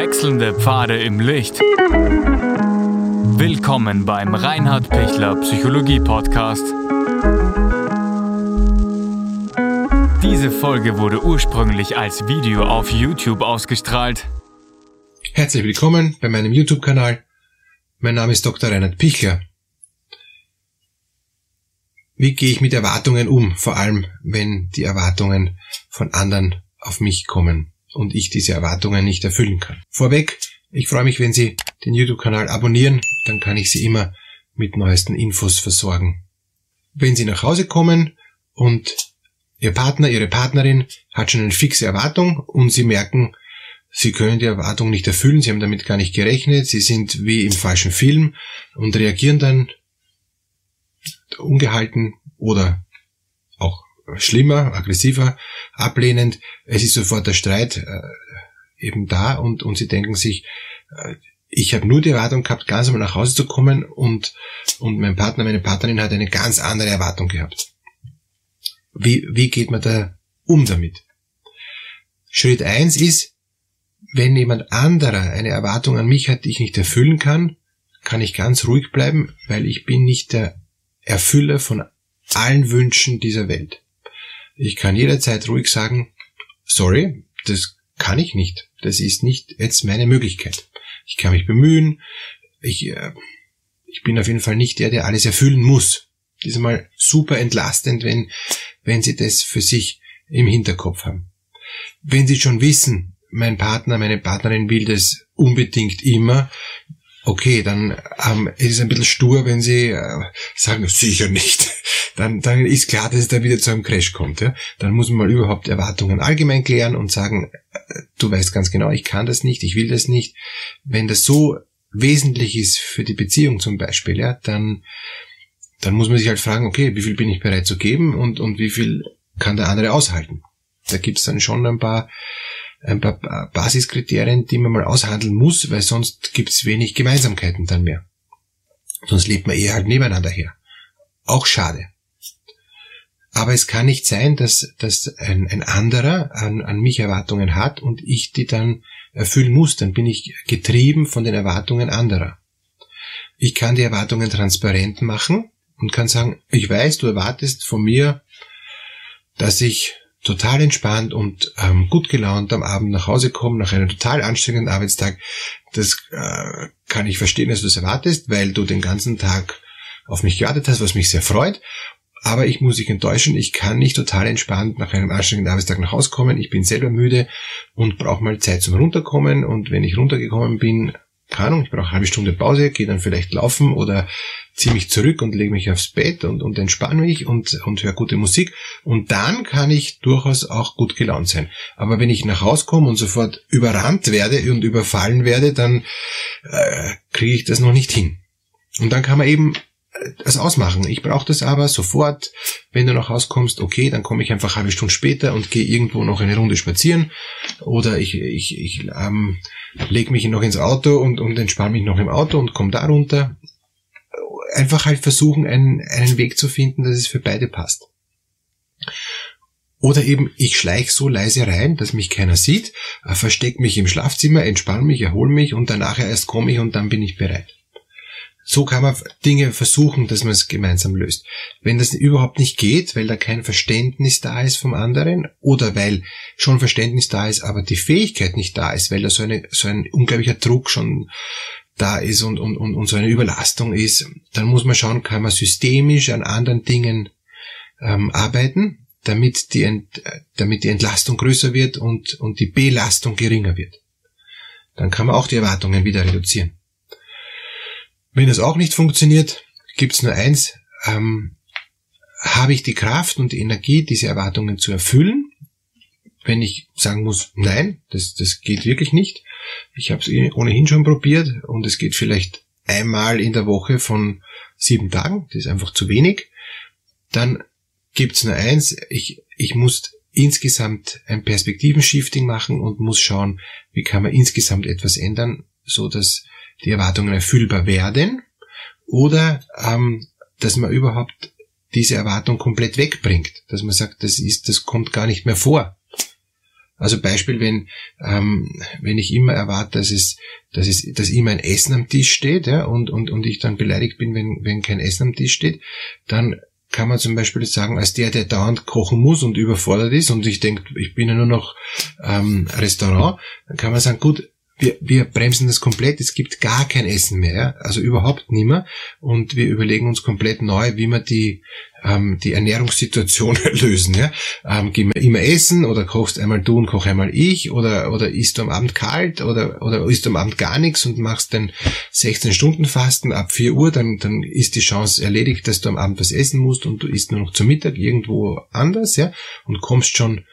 Wechselnde Pfade im Licht. Willkommen beim Reinhard Pichler Psychologie Podcast. Diese Folge wurde ursprünglich als Video auf YouTube ausgestrahlt. Herzlich willkommen bei meinem YouTube-Kanal. Mein Name ist Dr. Reinhard Pichler. Wie gehe ich mit Erwartungen um, vor allem wenn die Erwartungen von anderen auf mich kommen und ich diese Erwartungen nicht erfüllen kann. Vorweg, ich freue mich, wenn Sie den YouTube-Kanal abonnieren, dann kann ich Sie immer mit neuesten Infos versorgen. Wenn Sie nach Hause kommen und Ihr Partner, Ihre Partnerin hat schon eine fixe Erwartung und Sie merken, Sie können die Erwartung nicht erfüllen, Sie haben damit gar nicht gerechnet, Sie sind wie im falschen Film und reagieren dann ungehalten oder schlimmer, aggressiver, ablehnend. Es ist sofort der Streit äh, eben da und, und sie denken sich, äh, ich habe nur die Erwartung gehabt, ganz einmal nach Hause zu kommen und, und mein Partner, meine Partnerin hat eine ganz andere Erwartung gehabt. Wie, wie geht man da um damit? Schritt eins ist, wenn jemand anderer eine Erwartung an mich hat, die ich nicht erfüllen kann, kann ich ganz ruhig bleiben, weil ich bin nicht der Erfüller von allen Wünschen dieser Welt. Ich kann jederzeit ruhig sagen, sorry, das kann ich nicht. Das ist nicht jetzt meine Möglichkeit. Ich kann mich bemühen. Ich, äh, ich bin auf jeden Fall nicht der, der alles erfüllen muss. Das ist einmal super entlastend, wenn, wenn Sie das für sich im Hinterkopf haben. Wenn Sie schon wissen, mein Partner, meine Partnerin will das unbedingt immer, okay, dann ähm, ist es ein bisschen stur, wenn sie äh, sagen, sicher nicht. Dann, dann ist klar, dass es dann wieder zu einem Crash kommt. Ja? Dann muss man mal überhaupt Erwartungen allgemein klären und sagen, äh, du weißt ganz genau, ich kann das nicht, ich will das nicht. Wenn das so wesentlich ist für die Beziehung zum Beispiel, ja, dann, dann muss man sich halt fragen, okay, wie viel bin ich bereit zu geben und, und wie viel kann der andere aushalten. Da gibt's dann schon ein paar ein paar Basiskriterien, die man mal aushandeln muss, weil sonst gibt's wenig Gemeinsamkeiten dann mehr. Sonst lebt man eher halt nebeneinander her. Auch schade. Aber es kann nicht sein, dass, dass ein, ein anderer an, an mich Erwartungen hat und ich die dann erfüllen muss. Dann bin ich getrieben von den Erwartungen anderer. Ich kann die Erwartungen transparent machen und kann sagen, ich weiß, du erwartest von mir, dass ich total entspannt und ähm, gut gelaunt am Abend nach Hause kommen nach einem total anstrengenden Arbeitstag. Das äh, kann ich verstehen, dass du das erwartest, weil du den ganzen Tag auf mich gewartet hast, was mich sehr freut. Aber ich muss dich enttäuschen, ich kann nicht total entspannt nach einem anstrengenden Arbeitstag nach Hause kommen. Ich bin selber müde und brauche mal Zeit zum Runterkommen. Und wenn ich runtergekommen bin, keine Ahnung, ich brauche eine halbe Stunde Pause, gehe dann vielleicht laufen oder ziehe mich zurück und lege mich aufs Bett und, und entspanne mich und, und höre gute Musik. Und dann kann ich durchaus auch gut gelaunt sein. Aber wenn ich nach Hause komme und sofort überrannt werde und überfallen werde, dann äh, kriege ich das noch nicht hin. Und dann kann man eben äh, das ausmachen. Ich brauche das aber sofort. Wenn du nach Hause kommst, okay, dann komme ich einfach eine halbe Stunde später und gehe irgendwo noch eine Runde spazieren. Oder ich, ich, ich ähm, lege mich noch ins Auto und, und entspanne mich noch im Auto und komme da runter. Einfach halt versuchen, einen, einen Weg zu finden, dass es für beide passt. Oder eben, ich schleich so leise rein, dass mich keiner sieht, äh, versteck mich im Schlafzimmer, entspanne mich, erhole mich und danach erst komme ich und dann bin ich bereit. So kann man Dinge versuchen, dass man es gemeinsam löst. Wenn das überhaupt nicht geht, weil da kein Verständnis da ist vom anderen oder weil schon Verständnis da ist, aber die Fähigkeit nicht da ist, weil da so, eine, so ein unglaublicher Druck schon da ist und, und, und, und so eine Überlastung ist, dann muss man schauen, kann man systemisch an anderen Dingen ähm, arbeiten, damit die, damit die Entlastung größer wird und, und die Belastung geringer wird. Dann kann man auch die Erwartungen wieder reduzieren. Wenn das auch nicht funktioniert, gibt's nur eins. Ähm, habe ich die Kraft und die Energie, diese Erwartungen zu erfüllen? Wenn ich sagen muss, nein, das, das geht wirklich nicht. Ich habe es eh ohnehin schon probiert und es geht vielleicht einmal in der Woche von sieben Tagen. Das ist einfach zu wenig. Dann gibt's nur eins. Ich, ich muss insgesamt ein Perspektivenshifting machen und muss schauen, wie kann man insgesamt etwas ändern, so dass die Erwartungen erfüllbar werden oder ähm, dass man überhaupt diese Erwartung komplett wegbringt, dass man sagt, das ist, das kommt gar nicht mehr vor. Also Beispiel, wenn, ähm, wenn ich immer erwarte, dass es, dass es, dass immer ein Essen am Tisch steht, ja, und, und, und ich dann beleidigt bin, wenn, wenn kein Essen am Tisch steht, dann kann man zum Beispiel sagen, als der, der dauernd kochen muss und überfordert ist und ich denke, ich bin ja nur noch ähm, Restaurant, dann kann man sagen, gut, wir, wir bremsen das komplett, es gibt gar kein Essen mehr, also überhaupt nicht mehr. Und wir überlegen uns komplett neu, wie wir die, ähm, die Ernährungssituation lösen. Ja? Ähm, gehen wir immer essen oder kochst einmal du und koch einmal ich oder, oder isst du am Abend kalt oder, oder isst du am Abend gar nichts und machst dann 16 Stunden Fasten ab 4 Uhr, dann, dann ist die Chance erledigt, dass du am Abend was essen musst und du isst nur noch zu Mittag irgendwo anders ja? und kommst schon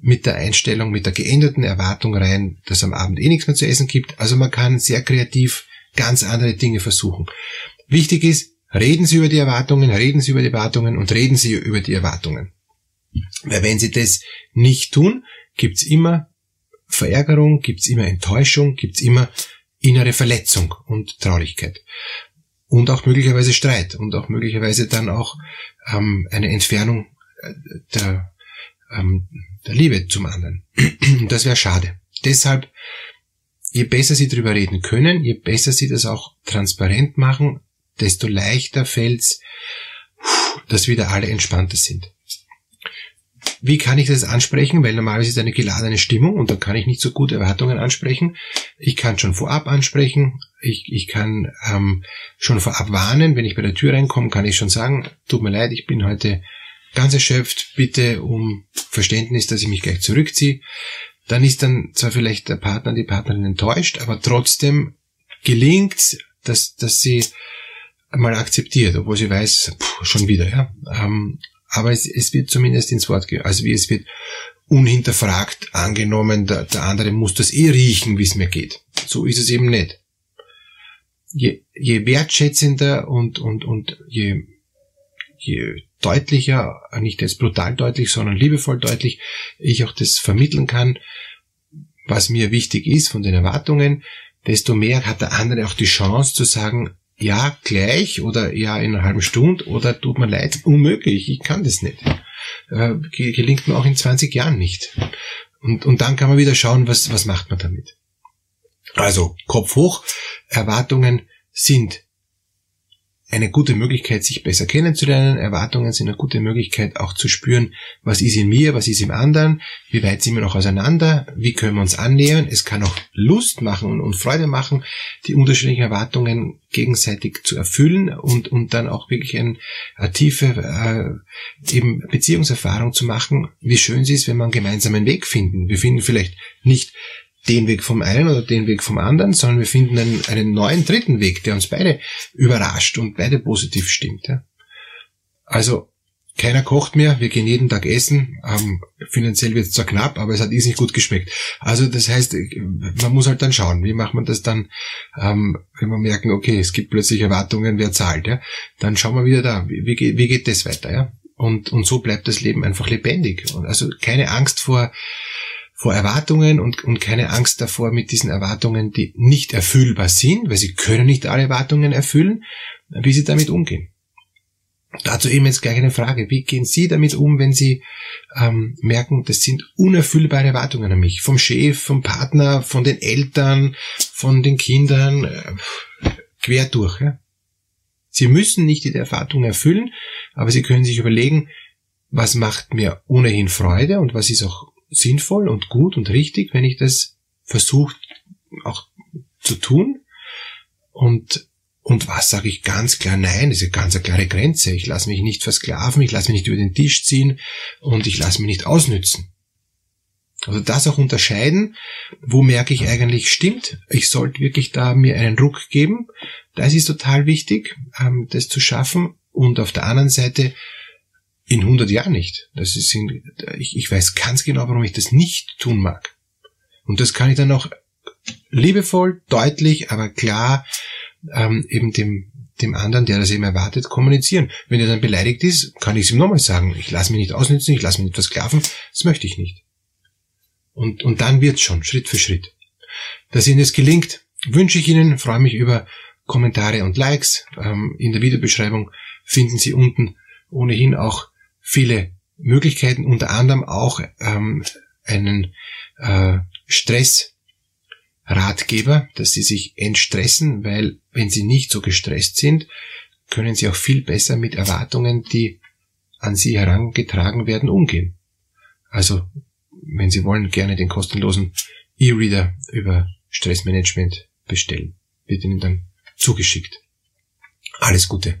mit der Einstellung, mit der geänderten Erwartung rein, dass am Abend eh nichts mehr zu essen gibt. Also man kann sehr kreativ ganz andere Dinge versuchen. Wichtig ist, reden Sie über die Erwartungen, reden Sie über die Erwartungen und reden Sie über die Erwartungen. Weil wenn Sie das nicht tun, gibt's immer Verärgerung, gibt's immer Enttäuschung, gibt's immer innere Verletzung und Traurigkeit. Und auch möglicherweise Streit und auch möglicherweise dann auch ähm, eine Entfernung äh, der, ähm, der Liebe zum anderen. Das wäre schade. Deshalb, je besser Sie darüber reden können, je besser Sie das auch transparent machen, desto leichter fällt's, dass wieder alle entspannter sind. Wie kann ich das ansprechen? Weil normalerweise ist eine geladene Stimmung und da kann ich nicht so gut Erwartungen ansprechen. Ich kann schon vorab ansprechen. Ich, ich kann ähm, schon vorab warnen. Wenn ich bei der Tür reinkomme, kann ich schon sagen, tut mir leid, ich bin heute ganz erschöpft, bitte um Verständnis, dass ich mich gleich zurückziehe. Dann ist dann zwar vielleicht der Partner, die Partnerin enttäuscht, aber trotzdem gelingt, dass, dass sie mal akzeptiert, obwohl sie weiß, pff, schon wieder, ja. Ähm, aber es, es wird zumindest ins Wort gehen. Also wie es wird unhinterfragt angenommen, der, der andere muss das eh riechen, wie es mir geht. So ist es eben nicht. Je, je wertschätzender und, und, und je je deutlicher, nicht jetzt brutal deutlich, sondern liebevoll deutlich, ich auch das vermitteln kann, was mir wichtig ist von den Erwartungen, desto mehr hat der andere auch die Chance zu sagen, ja, gleich oder ja, in einer halben Stunde oder tut mir leid, unmöglich, ich kann das nicht. Äh, gelingt mir auch in 20 Jahren nicht. Und, und dann kann man wieder schauen, was, was macht man damit. Also, Kopf hoch, Erwartungen sind eine gute Möglichkeit, sich besser kennenzulernen. Erwartungen sind eine gute Möglichkeit, auch zu spüren, was ist in mir, was ist im anderen, wie weit sind wir noch auseinander, wie können wir uns annähern. Es kann auch Lust machen und Freude machen, die unterschiedlichen Erwartungen gegenseitig zu erfüllen und, und dann auch wirklich ein, eine tiefe äh, eben Beziehungserfahrung zu machen, wie schön es ist, wenn wir einen gemeinsamen Weg finden. Wir finden vielleicht nicht den Weg vom einen oder den Weg vom anderen, sondern wir finden einen, einen neuen dritten Weg, der uns beide überrascht und beide positiv stimmt. Ja. Also keiner kocht mehr, wir gehen jeden Tag essen. Ähm, finanziell wird es zwar knapp, aber es hat nicht gut geschmeckt. Also das heißt, man muss halt dann schauen, wie macht man das dann, ähm, wenn wir merken, okay, es gibt plötzlich Erwartungen, wer zahlt, ja, dann schauen wir wieder da, wie, wie, wie geht das weiter, ja. Und, und so bleibt das Leben einfach lebendig. Also keine Angst vor vor Erwartungen und, und keine Angst davor mit diesen Erwartungen, die nicht erfüllbar sind, weil sie können nicht alle Erwartungen erfüllen, wie sie damit umgehen. Dazu eben jetzt gleich eine Frage. Wie gehen Sie damit um, wenn Sie ähm, merken, das sind unerfüllbare Erwartungen an mich? Vom Chef, vom Partner, von den Eltern, von den Kindern, äh, quer durch. Ja? Sie müssen nicht die Erwartungen erfüllen, aber Sie können sich überlegen, was macht mir ohnehin Freude und was ist auch sinnvoll und gut und richtig, wenn ich das versuche auch zu tun. Und, und was sage ich ganz klar? Nein, das ist eine ganz klare Grenze. Ich lasse mich nicht versklaven, ich lasse mich nicht über den Tisch ziehen und ich lasse mich nicht ausnützen. Also das auch unterscheiden, wo merke ich eigentlich, stimmt, ich sollte wirklich da mir einen Ruck geben. Das ist total wichtig, ähm, das zu schaffen. Und auf der anderen Seite in 100 Jahren nicht. Das ist in, ich, ich weiß ganz genau, warum ich das nicht tun mag. Und das kann ich dann auch liebevoll, deutlich, aber klar ähm, eben dem, dem anderen, der das eben erwartet, kommunizieren. Wenn er dann beleidigt ist, kann ich es ihm nochmal sagen. Ich lasse mich nicht ausnützen, ich lasse mich nicht versklaven, das möchte ich nicht. Und, und dann wird's schon, Schritt für Schritt. Dass Ihnen es gelingt, wünsche ich Ihnen, freue mich über Kommentare und Likes. Ähm, in der Videobeschreibung finden Sie unten ohnehin auch viele Möglichkeiten, unter anderem auch ähm, einen äh, Stressratgeber, dass Sie sich entstressen, weil wenn Sie nicht so gestresst sind, können Sie auch viel besser mit Erwartungen, die an Sie herangetragen werden, umgehen. Also, wenn Sie wollen, gerne den kostenlosen E-Reader über Stressmanagement bestellen. Wird Ihnen dann zugeschickt. Alles Gute.